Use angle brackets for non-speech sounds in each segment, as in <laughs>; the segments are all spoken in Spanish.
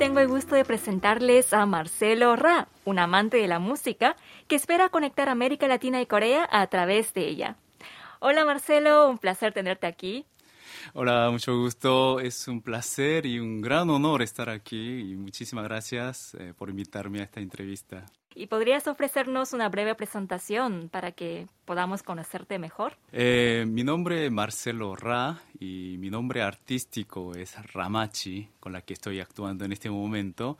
tengo el gusto de presentarles a Marcelo Ra, un amante de la música que espera conectar América Latina y Corea a través de ella. Hola Marcelo, un placer tenerte aquí. Hola, mucho gusto. Es un placer y un gran honor estar aquí y muchísimas gracias eh, por invitarme a esta entrevista. ¿Y podrías ofrecernos una breve presentación para que podamos conocerte mejor? Eh, mi nombre es Marcelo Ra y mi nombre artístico es Ramachi, con la que estoy actuando en este momento.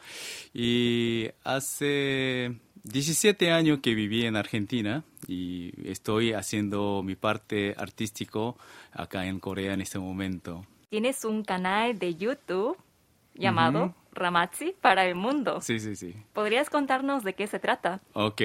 Y hace 17 años que viví en Argentina y estoy haciendo mi parte artístico acá en Corea en este momento. Tienes un canal de YouTube llamado Ramachi para el mundo. Sí, sí, sí. ¿Podrías contarnos de qué se trata? Ok.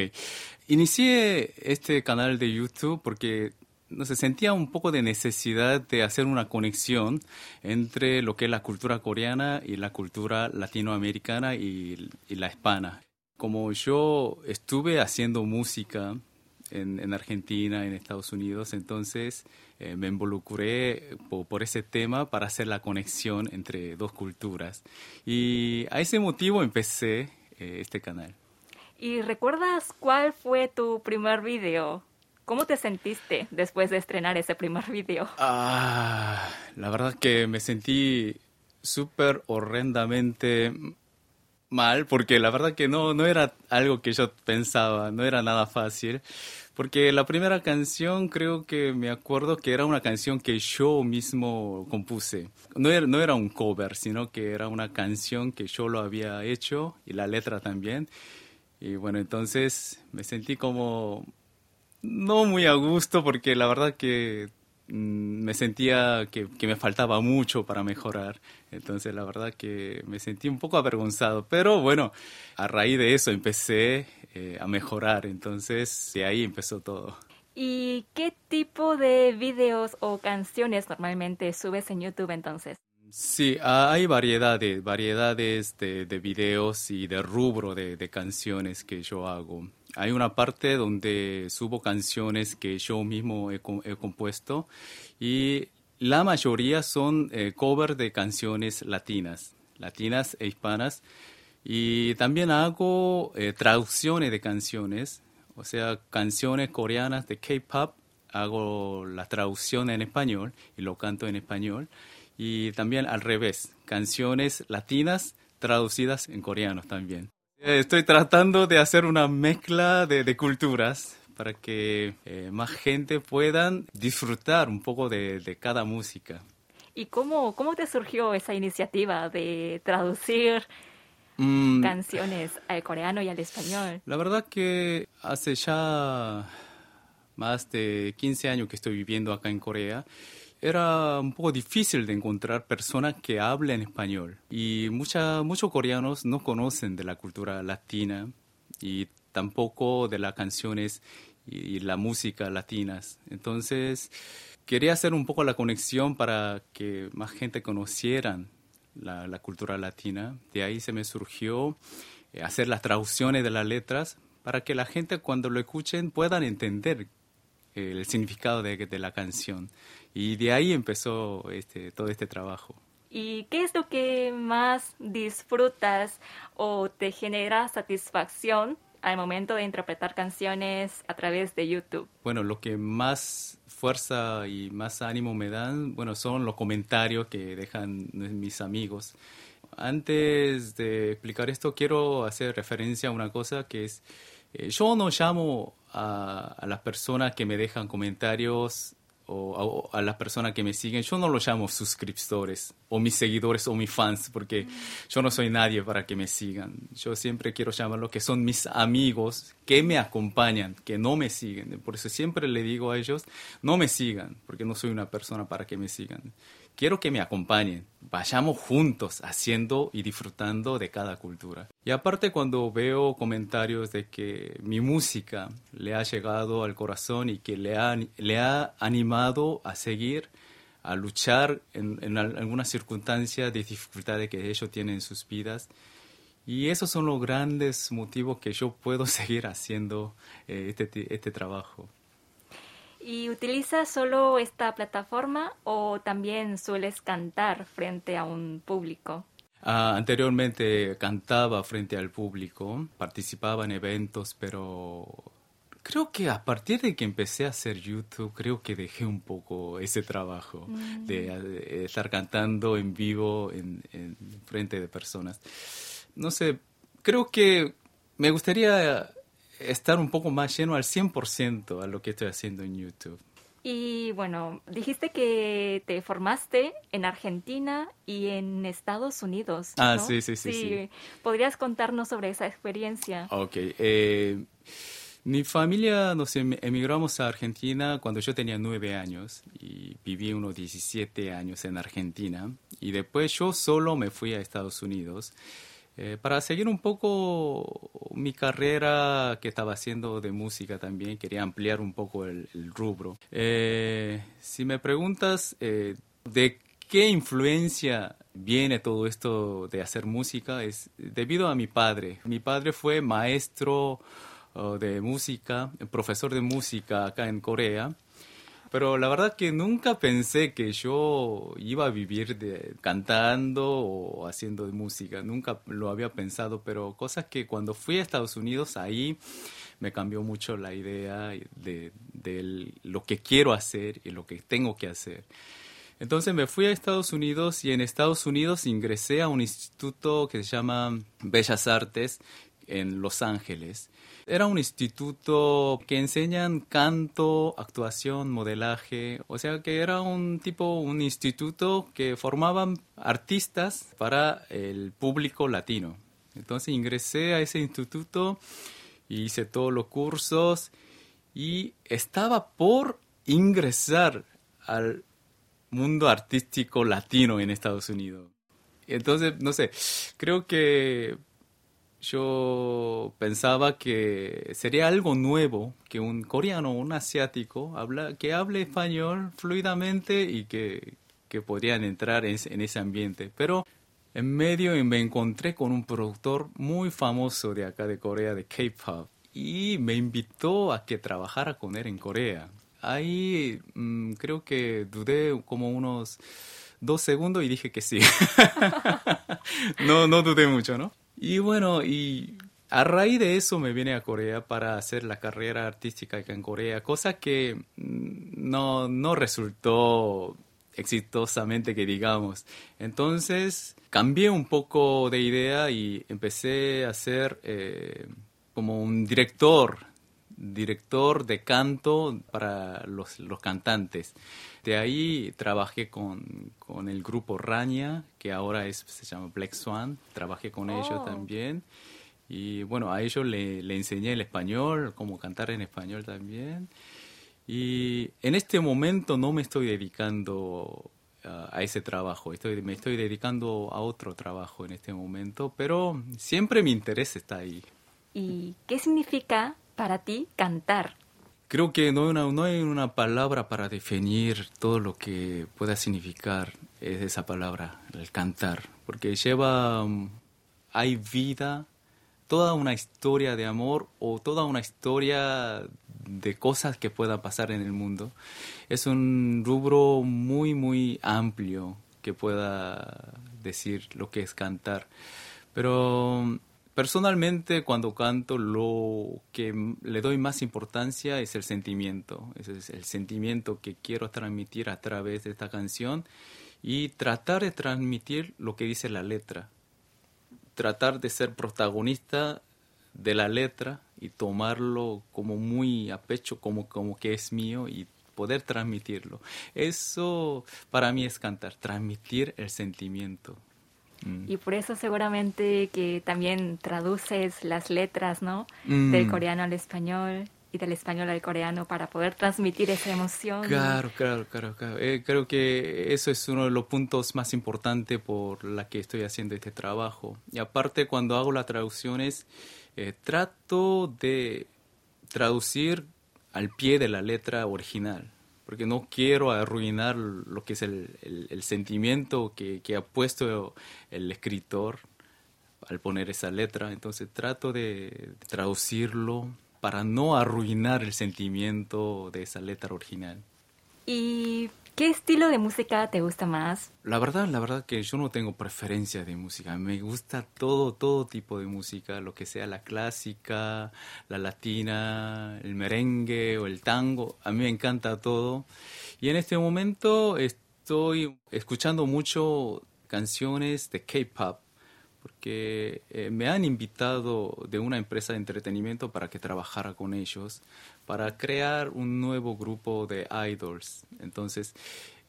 Inicié este canal de YouTube porque no sé, sentía un poco de necesidad de hacer una conexión entre lo que es la cultura coreana y la cultura latinoamericana y, y la hispana. Como yo estuve haciendo música en, en Argentina, en Estados Unidos, entonces eh, me involucré por, ese tema para hacer la conexión entre dos culturas. Y a ese motivo empecé eh, este canal. ¿Y recuerdas cuál fue tu primer video? ¿Cómo te sentiste después de estrenar ese primer video? Ah, la verdad que me sentí súper horrendamente mal, porque la verdad que no, no era algo que yo pensaba, no era nada fácil. Porque la primera canción creo que me acuerdo que era una canción que yo mismo compuse. No era, no era un cover, sino que era una canción que yo lo había hecho y la letra también. Y bueno, entonces me sentí como no muy a gusto porque la verdad que me sentía que, me faltaba mucho para mejorar. Entonces, la verdad que me sentí un poco avergonzado. Pero bueno, a raíz de eso empecé eh, a mejorar. Entonces, de ahí empezó todo. ¿Y qué tipo de videos o canciones normalmente subes en YouTube entonces? Sí, hay variedades, variedades de, de videos y de rubro de, de canciones que yo hago hay una parte donde subo canciones que yo mismo he, compuesto y la mayoría son eh, covers de canciones latinas, latinas e hispanas. Y también hago eh, traducciones de canciones, o sea, canciones coreanas de K-pop, hago la traducción en español y lo canto en español. Y también al revés, canciones latinas traducidas en coreano también. Eh, estoy tratando de hacer una mezcla de, culturas para que eh, más gente puedan disfrutar un poco de, cada música. ¿Y cómo, cómo te surgió esa iniciativa de traducir mm. canciones al coreano y al español? La verdad que hace ya más de 15 años que estoy viviendo acá en Corea era un poco difícil de encontrar personas que hablen español y mucha, muchos coreanos no conocen de la cultura latina y tampoco de las canciones y, la música latinas. Entonces quería hacer un poco la conexión para que más gente conocieran la, la cultura latina. De ahí se me surgió eh, hacer las traducciones de las letras para que la gente cuando lo escuchen puedan entender el significado de, de la canción. Y de ahí empezó este, todo este trabajo. ¿Y qué es lo que más disfrutas o te genera satisfacción al momento de interpretar canciones a través de YouTube? Bueno, lo que más fuerza y más ánimo me dan, bueno, son los comentarios que dejan mis amigos. Antes de explicar esto, quiero hacer referencia a una cosa que es, eh, yo no llamo a, a las personas que me dejan comentarios o a, las personas que me siguen, yo no los llamo suscriptores o mis seguidores o mis fans, porque yo no soy nadie para que me sigan. Yo siempre quiero llamarlo que son mis amigos que me acompañan, que no me siguen. Por eso siempre le digo a ellos, no me sigan, porque no soy una persona para que me sigan quiero que me acompañen, vayamos juntos haciendo y disfrutando de cada cultura. Y aparte cuando veo comentarios de que mi música le ha llegado al corazón y que le ha, le ha animado a seguir, a luchar en, en algunas circunstancias de dificultades que ellos tienen en sus vidas, y esos son los grandes motivos que yo puedo <laughs> seguir haciendo eh, este, este trabajo. ¿Y utilizas solo esta plataforma o también sueles cantar frente a un público? Ah, anteriormente cantaba frente al público, participaba en eventos, pero creo que a partir de que empecé a hacer YouTube, creo que dejé un poco ese trabajo de, de, estar cantando en vivo en, en, frente de personas. No sé, creo que me gustaría estar un poco más lleno al 100% a lo que estoy haciendo en YouTube. Y bueno, dijiste que te formaste en Argentina y en Estados Unidos. Ah, sí, sí, sí, sí, ¿Podrías contarnos sobre esa experiencia? Ok. Eh, mi familia nos em-, emigramos a Argentina cuando yo tenía nueve años y viví unos 17 años en Argentina. Y después yo solo me fui a Estados Unidos. Eh, para seguir un poco mi carrera que estaba haciendo de música también, quería ampliar un poco el, rubro. Eh, si me preguntas eh, de qué influencia viene todo esto de hacer música, es debido a mi padre. Mi padre fue maestro oh, de música, profesor de música acá en Corea. Pero la verdad que nunca pensé que yo iba a vivir cantando o haciendo música. Nunca lo había pensado, pero cosas que cuando fui a Estados Unidos ahí me cambió mucho la idea de, de lo que quiero hacer y lo que tengo que hacer. Entonces me fui a Estados Unidos y en Estados Unidos ingresé a un instituto que se llama Bellas Artes en Los Ángeles. Era un instituto que enseñan canto, actuación, modelaje, o sea que era un tipo, un instituto que formaban artistas para el público latino. Entonces ingresé a ese instituto, hice todos los cursos y estaba por ingresar al mundo artístico latino en Estados Unidos. Entonces, no sé, creo que yo pensaba que sería algo nuevo que un coreano o un asiático habla, que hable español fluidamente y que, que podrían entrar en, en, ese ambiente. Pero en medio me encontré con un productor muy famoso de acá de Corea, de K-Pop, y me invitó a que trabajara con él en Corea. Ahí mmm, creo que dudé como unos dos segundos y dije que sí. <laughs> no, no dudé mucho, ¿no? Y bueno, y a raíz de eso me vine a Corea para hacer la carrera artística acá en Corea, cosa que mm, no, no resultó exitosamente que digamos. Entonces cambié un poco de idea y empecé a ser eh, como un director, director de canto para los, los cantantes. De ahí trabajé con, con, el grupo Raña, que ahora es, se llama Black Swan. Trabajé con ellos Oh. también. Y bueno, a ellos le, le enseñé el español, cómo cantar en español también. Y en este momento no me estoy dedicando uh, a ese trabajo, estoy, me estoy dedicando a otro trabajo en este momento, pero siempre mi interés está ahí. ¿Y qué significa para ti cantar? Creo que no hay, una, palabra para definir todo lo que pueda significar esa palabra, el cantar, porque lleva, um, hay vida, toda una historia de amor o toda una historia de cosas que puedan pasar en el mundo. Es un rubro muy, muy amplio que pueda decir lo que es cantar. Pero personalmente cuando canto lo que le doy más importancia es el sentimiento, es el sentimiento que quiero transmitir a través de esta canción y tratar de transmitir lo que dice la letra, tratar de ser protagonista de la letra y tomarlo como muy a pecho, como, como que es mío y poder transmitirlo. Eso para mí es cantar, transmitir el sentimiento. Mm. Y por eso seguramente que también traduces las letras, ¿no? Mm. Del coreano al español y del español al coreano para poder transmitir esa emoción. Claro, claro, claro. claro. Eh, creo que eso es uno de los puntos más importantes por la que estoy haciendo este trabajo. Y aparte, cuando hago las traducciones, eh, trato de traducir al pie de la letra original porque no quiero arruinar lo que es el, sentimiento que, que, ha puesto el escritor al poner esa letra. Entonces trato de traducirlo para no arruinar el sentimiento de esa letra original. Y ¿Qué estilo de música te gusta más? La verdad, la verdad que yo no tengo preferencia de música. Me gusta todo, todo tipo de música, lo que sea la clásica, la latina, el merengue o el tango. A mí me encanta todo. Y en este momento estoy escuchando mucho canciones de K-pop porque eh, me han invitado de una empresa de entretenimiento para que trabajara con ellos, para crear un nuevo grupo de idols. Entonces,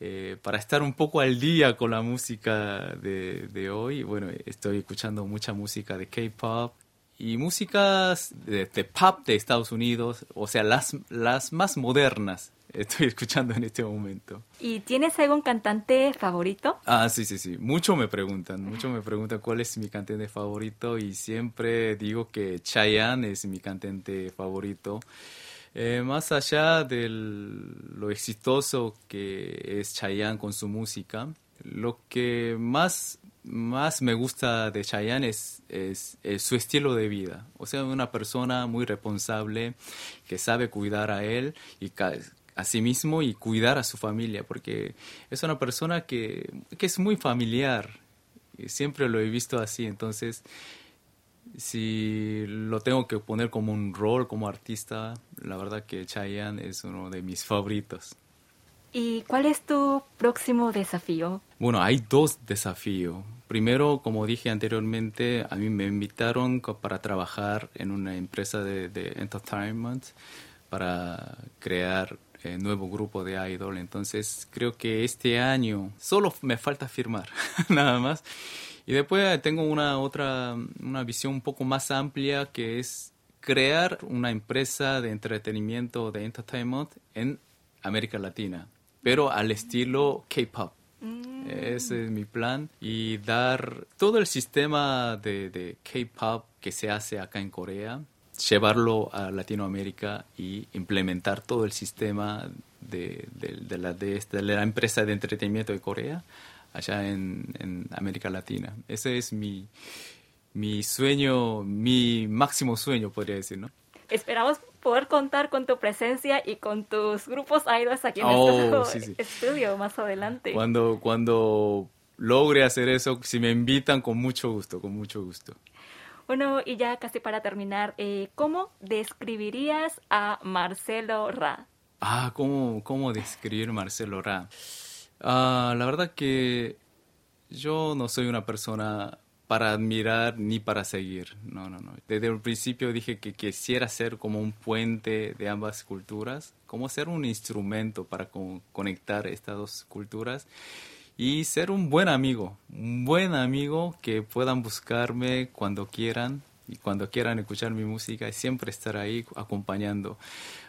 eh, para estar un poco al día con la música de, de hoy, bueno, estoy escuchando mucha música de K-pop y músicas de, de, pop de Estados Unidos, o sea, las, las más modernas <laughs> estoy escuchando en este momento. ¿Y tienes algún cantante favorito? Ah, sí, sí, sí. Mucho me preguntan, mucho me preguntan cuál es mi cantante favorito y siempre digo que Chayanne es mi cantante favorito. Eh, más allá de lo exitoso que es Chayanne con su música, lo que más, más me gusta de Chayanne es, es, su estilo de vida. O sea, una persona muy responsable que sabe cuidar a él y a sí mismo y cuidar a su familia, porque es una persona que, que es muy familiar. Siempre lo he visto así, entonces si lo tengo que poner como un rol como artista, la verdad que Chayanne es uno de mis favoritos. ¿Y cuál es tu próximo desafío? Bueno, hay dos desafíos. Primero, como dije anteriormente, a mí me invitaron para trabajar en una empresa de, de entertainment para crear eh, nuevo grupo de idol. Entonces creo que este año solo me falta firmar, <laughs> nada más. Y después tengo una otra, una visión un poco más amplia que es crear una empresa de entretenimiento, de entertainment en América Latina, pero al estilo K-pop. Mm. Ese es mi plan y dar todo el sistema de, de K-pop que se hace acá en Corea llevarlo a Latinoamérica y implementar todo el sistema de, la, de, la empresa de entretenimiento de Corea allá en, América Latina. Ese es mi, mi sueño, mi máximo sueño, podría decir, ¿no? Esperamos poder contar con tu presencia y con tus grupos idols aquí en oh, estudio más adelante. Cuando, cuando logre hacer eso, si me invitan, con mucho gusto, con mucho gusto. Bueno, y ya casi para terminar, eh, ¿cómo describirías a Marcelo Ra? Ah, ¿cómo, cómo describir Marcelo Ra? Ah, la verdad que yo no soy una persona para admirar ni para seguir. No, no, no. Desde el principio dije que quisiera ser como un puente de ambas culturas, como ser un instrumento para conectar estas dos culturas y ser un buen amigo, un buen amigo que puedan buscarme cuando quieran y cuando quieran escuchar mi música y siempre estar ahí acompañando.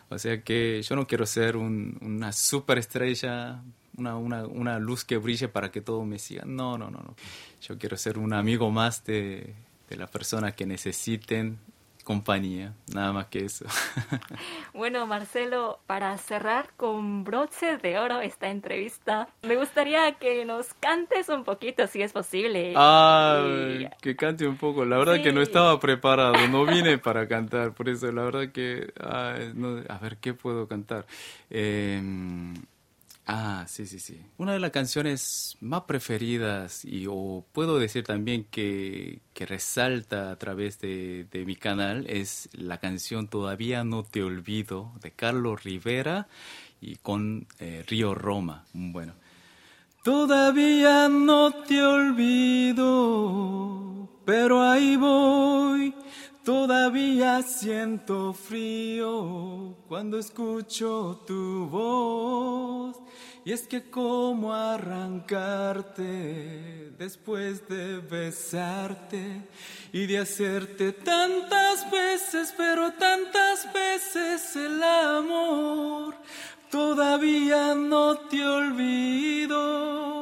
O sea que yo no quiero ser un, una superestrella, una, una, una, luz que brille para que todo me siga. No, no, no, no. Yo quiero ser un amigo más de, de la persona que necesiten compañía, nada más que eso. <laughs> bueno, Marcelo, para cerrar con broche de oro esta entrevista, me gustaría que nos cantes un poquito, si es posible. Ah, que cante un poco. La verdad que no estaba preparado, no <laughs> vine para cantar, por eso la verdad que, a ver, ¿qué puedo cantar? Eh, Ah, sí, sí, sí. Una de las canciones más preferidas y o puedo decir también que, que resalta a través de, de, mi canal es la canción Todavía no te olvido de Carlos Rivera y con eh, Río Roma. Bueno. Todavía no te olvido, pero ahí voy. Todavía siento frío cuando escucho tu voz. Y es que cómo arrancarte después de besarte y de hacerte tantas veces, pero tantas veces el amor, todavía no te olvido